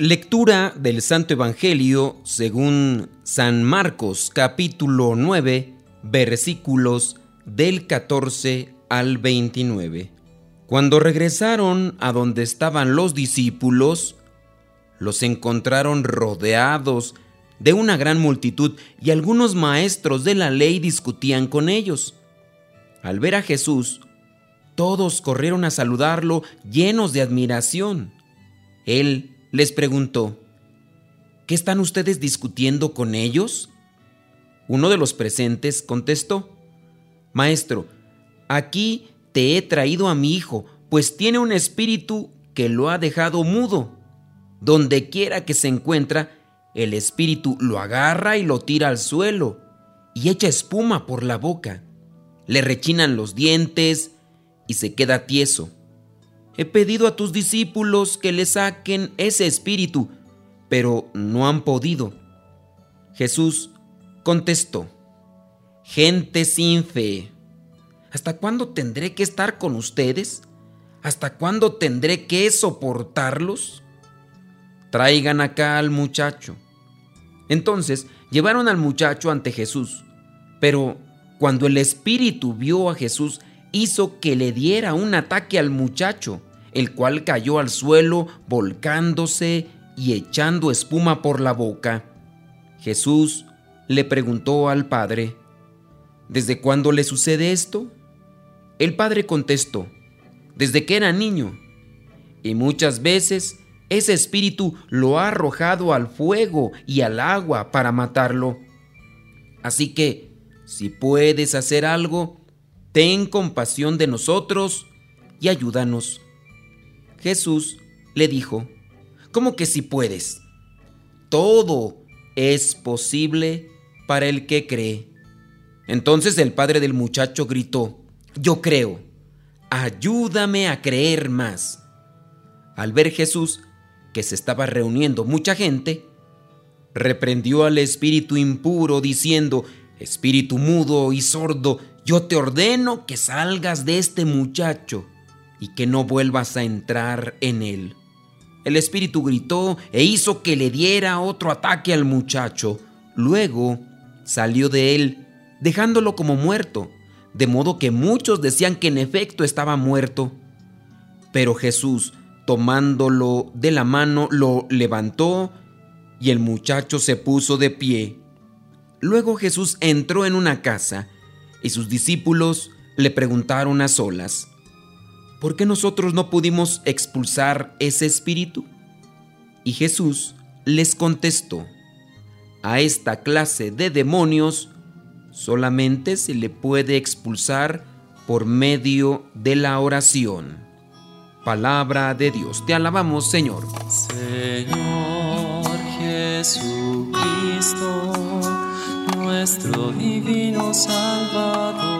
Lectura del Santo Evangelio según San Marcos capítulo 9 versículos del 14 al 29. Cuando regresaron a donde estaban los discípulos, los encontraron rodeados de una gran multitud y algunos maestros de la ley discutían con ellos. Al ver a Jesús, todos corrieron a saludarlo llenos de admiración. Él les preguntó, ¿qué están ustedes discutiendo con ellos? Uno de los presentes contestó, Maestro, aquí te he traído a mi hijo, pues tiene un espíritu que lo ha dejado mudo. Donde quiera que se encuentra, el espíritu lo agarra y lo tira al suelo y echa espuma por la boca. Le rechinan los dientes y se queda tieso. He pedido a tus discípulos que le saquen ese espíritu, pero no han podido. Jesús contestó, Gente sin fe, ¿hasta cuándo tendré que estar con ustedes? ¿Hasta cuándo tendré que soportarlos? Traigan acá al muchacho. Entonces llevaron al muchacho ante Jesús, pero cuando el espíritu vio a Jesús, hizo que le diera un ataque al muchacho el cual cayó al suelo volcándose y echando espuma por la boca. Jesús le preguntó al Padre, ¿Desde cuándo le sucede esto? El Padre contestó, desde que era niño, y muchas veces ese espíritu lo ha arrojado al fuego y al agua para matarlo. Así que, si puedes hacer algo, ten compasión de nosotros y ayúdanos. Jesús le dijo, ¿cómo que si puedes? Todo es posible para el que cree. Entonces el padre del muchacho gritó, yo creo, ayúdame a creer más. Al ver Jesús que se estaba reuniendo mucha gente, reprendió al espíritu impuro diciendo, Espíritu mudo y sordo, yo te ordeno que salgas de este muchacho y que no vuelvas a entrar en él. El espíritu gritó e hizo que le diera otro ataque al muchacho. Luego salió de él, dejándolo como muerto, de modo que muchos decían que en efecto estaba muerto. Pero Jesús, tomándolo de la mano, lo levantó y el muchacho se puso de pie. Luego Jesús entró en una casa y sus discípulos le preguntaron a solas, ¿por qué nosotros no pudimos expulsar ese espíritu? Y Jesús les contestó, a esta clase de demonios solamente se le puede expulsar por medio de la oración. Palabra de Dios, te alabamos Señor. Señor Jesucristo, nuestro divino Salvador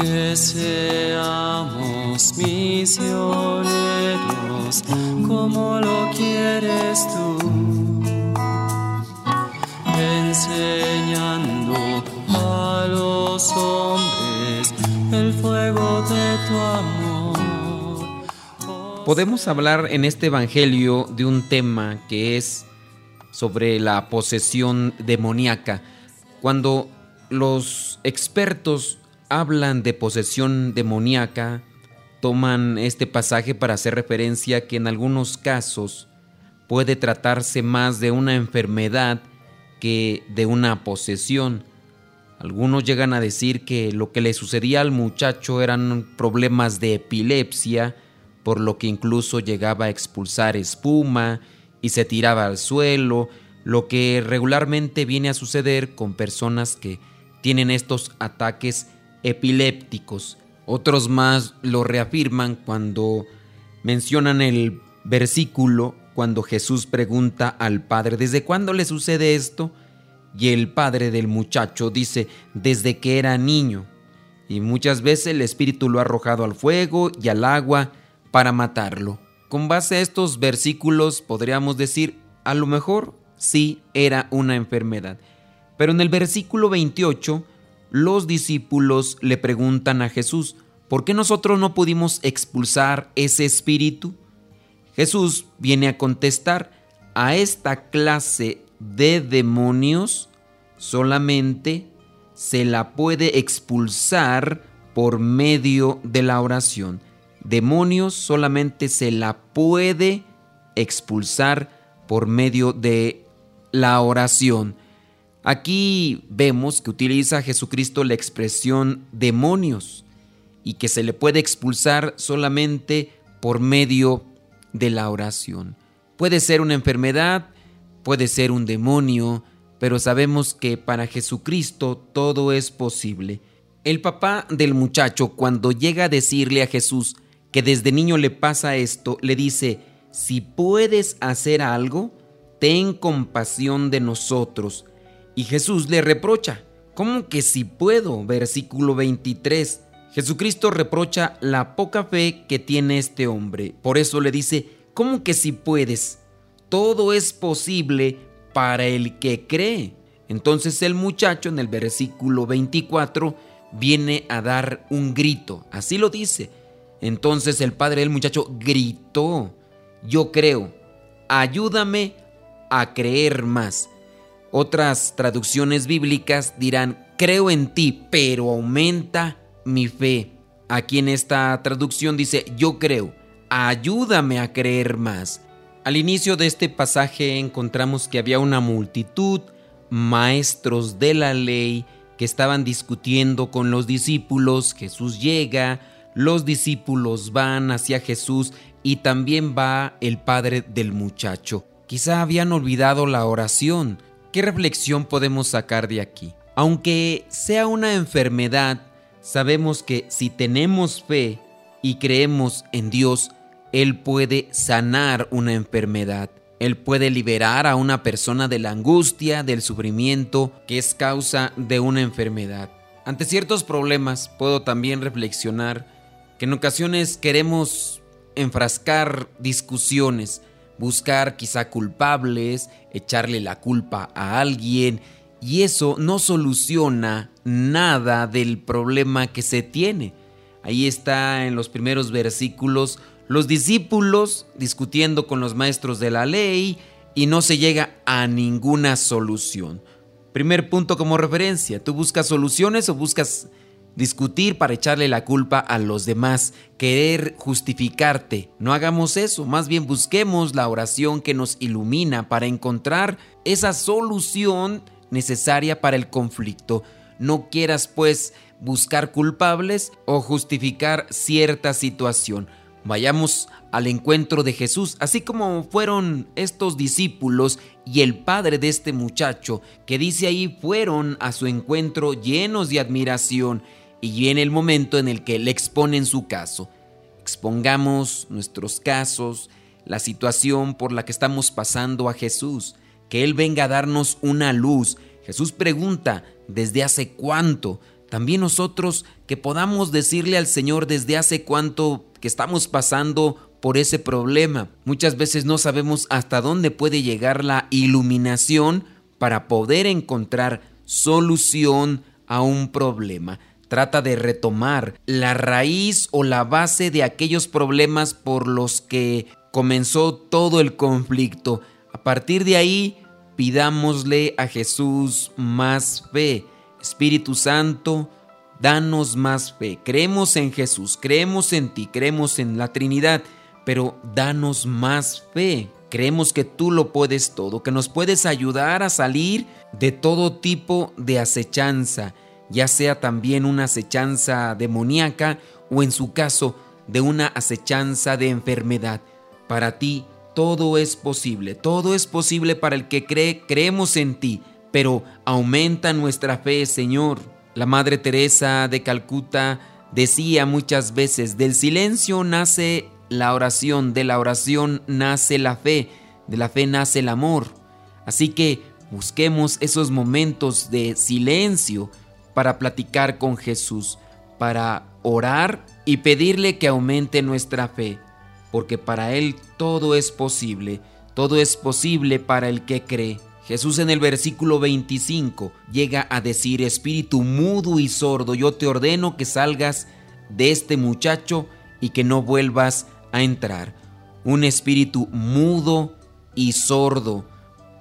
Que seamos misioneros como lo quieres tú, enseñando a los hombres el fuego de tu amor. Podemos hablar en este Evangelio de un tema que es sobre la posesión demoníaca. Cuando los expertos hablan de posesión demoníaca, toman este pasaje para hacer referencia que en algunos casos puede tratarse más de una enfermedad que de una posesión. Algunos llegan a decir que lo que le sucedía al muchacho eran problemas de epilepsia, por lo que incluso llegaba a expulsar espuma y se tiraba al suelo, lo que regularmente viene a suceder con personas que tienen estos ataques epilépticos. Otros más lo reafirman cuando mencionan el versículo cuando Jesús pregunta al padre, ¿desde cuándo le sucede esto? Y el padre del muchacho dice, desde que era niño. Y muchas veces el Espíritu lo ha arrojado al fuego y al agua para matarlo. Con base a estos versículos podríamos decir, a lo mejor sí era una enfermedad. Pero en el versículo 28, los discípulos le preguntan a Jesús, ¿por qué nosotros no pudimos expulsar ese espíritu? Jesús viene a contestar, a esta clase de demonios solamente se la puede expulsar por medio de la oración. Demonios solamente se la puede expulsar por medio de la oración. Aquí vemos que utiliza Jesucristo la expresión demonios y que se le puede expulsar solamente por medio de la oración. Puede ser una enfermedad, puede ser un demonio, pero sabemos que para Jesucristo todo es posible. El papá del muchacho, cuando llega a decirle a Jesús que desde niño le pasa esto, le dice, si puedes hacer algo, ten compasión de nosotros. Y Jesús le reprocha, ¿cómo que si puedo? Versículo 23. Jesucristo reprocha la poca fe que tiene este hombre. Por eso le dice, ¿cómo que si puedes? todo es posible para el que cree. Entonces el muchacho en el versículo 24 viene a dar un grito, así lo dice. Entonces el padre del muchacho gritó, yo creo, ayúdame a creer más. Otras traducciones bíblicas dirán, creo en ti, pero aumenta mi fe. Aquí en esta traducción dice, yo creo, ayúdame a creer más. Al inicio de este pasaje encontramos que había una multitud, maestros de la ley, que estaban discutiendo con los discípulos. Jesús llega, los discípulos van hacia Jesús y también va el padre del muchacho. Quizá habían olvidado la oración. ¿Qué reflexión podemos sacar de aquí? Aunque sea una enfermedad, sabemos que si tenemos fe y creemos en Dios, él puede sanar una enfermedad. Él puede liberar a una persona de la angustia, del sufrimiento que es causa de una enfermedad. Ante ciertos problemas puedo también reflexionar que en ocasiones queremos enfrascar discusiones, buscar quizá culpables, echarle la culpa a alguien y eso no soluciona nada del problema que se tiene. Ahí está en los primeros versículos los discípulos discutiendo con los maestros de la ley y no se llega a ninguna solución. Primer punto como referencia, ¿tú buscas soluciones o buscas discutir para echarle la culpa a los demás, querer justificarte? No hagamos eso, más bien busquemos la oración que nos ilumina para encontrar esa solución necesaria para el conflicto. No quieras pues buscar culpables o justificar cierta situación. Vayamos al encuentro de Jesús, así como fueron estos discípulos y el padre de este muchacho, que dice ahí fueron a su encuentro llenos de admiración y viene el momento en el que le exponen su caso. Expongamos nuestros casos, la situación por la que estamos pasando a Jesús, que Él venga a darnos una luz. Jesús pregunta, ¿desde hace cuánto? También nosotros que podamos decirle al Señor desde hace cuánto que estamos pasando por ese problema. Muchas veces no sabemos hasta dónde puede llegar la iluminación para poder encontrar solución a un problema. Trata de retomar la raíz o la base de aquellos problemas por los que comenzó todo el conflicto. A partir de ahí, pidámosle a Jesús más fe. Espíritu Santo, danos más fe. Creemos en Jesús, creemos en ti, creemos en la Trinidad, pero danos más fe. Creemos que tú lo puedes todo, que nos puedes ayudar a salir de todo tipo de acechanza, ya sea también una acechanza demoníaca o en su caso de una acechanza de enfermedad. Para ti todo es posible, todo es posible para el que cree, creemos en ti, pero aumenta nuestra fe, Señor. La Madre Teresa de Calcuta decía muchas veces, del silencio nace la oración, de la oración nace la fe, de la fe nace el amor. Así que busquemos esos momentos de silencio para platicar con Jesús, para orar y pedirle que aumente nuestra fe, porque para Él todo es posible, todo es posible para el que cree. Jesús en el versículo 25 llega a decir, Espíritu mudo y sordo, yo te ordeno que salgas de este muchacho y que no vuelvas a entrar. Un espíritu mudo y sordo.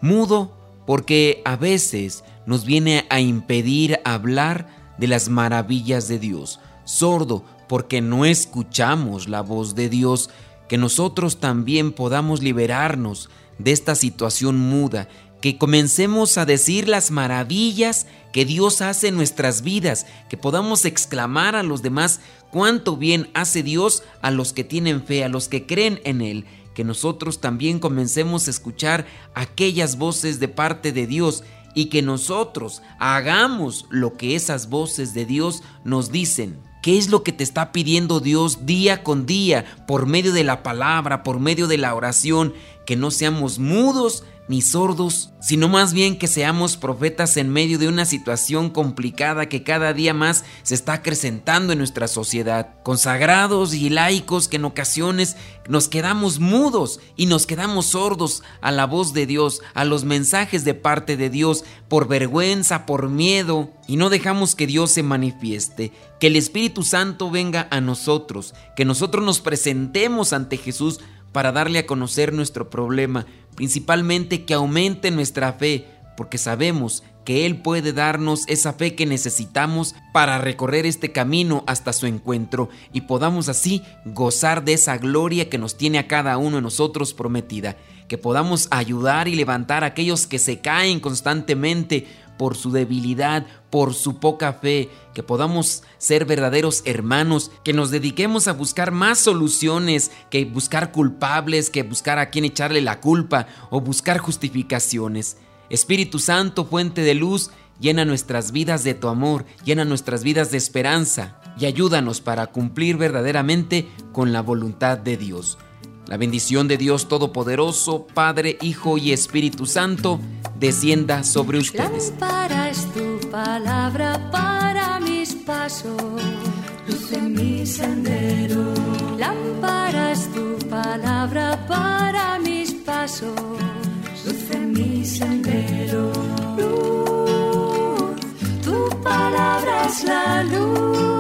Mudo porque a veces nos viene a impedir hablar de las maravillas de Dios. Sordo porque no escuchamos la voz de Dios, que nosotros también podamos liberarnos de esta situación muda, que comencemos a decir las maravillas que Dios hace en nuestras vidas, que podamos exclamar a los demás cuánto bien hace Dios a los que tienen fe, a los que creen en Él, que nosotros también comencemos a escuchar aquellas voces de parte de Dios y que nosotros hagamos lo que esas voces de Dios nos dicen. ¿Qué es lo que te está pidiendo Dios día con día por medio de la palabra, por medio de la oración? Que no seamos mudos ni sordos, sino más bien que seamos profetas en medio de una situación complicada que cada día más se está acrecentando en nuestra sociedad. Consagrados y laicos que en ocasiones nos quedamos mudos y nos quedamos sordos a la voz de Dios, a los mensajes de parte de Dios, por vergüenza, por miedo, y no dejamos que Dios se manifieste, que el Espíritu Santo venga a nosotros, que nosotros nos presentemos ante Jesús para darle a conocer nuestro problema, principalmente que aumente nuestra fe, porque sabemos que Él puede darnos esa fe que necesitamos para recorrer este camino hasta su encuentro y podamos así gozar de esa gloria que nos tiene a cada uno de nosotros prometida, que podamos ayudar y levantar a aquellos que se caen constantemente por su debilidad, por su poca fe, que podamos ser verdaderos hermanos, que nos dediquemos a buscar más soluciones que buscar culpables, que buscar a quien echarle la culpa o buscar justificaciones. Espíritu Santo, fuente de luz, llena nuestras vidas de tu amor, llena nuestras vidas de esperanza y ayúdanos para cumplir verdaderamente con la voluntad de Dios. La bendición de Dios Todopoderoso, Padre, Hijo y Espíritu Santo, descienda sobre ustedes. Lámpara tu palabra para mis pasos, luz en mi sendero. Lámpara es tu palabra para mis pasos, luz en mi sendero. Luz, tu palabra es la luz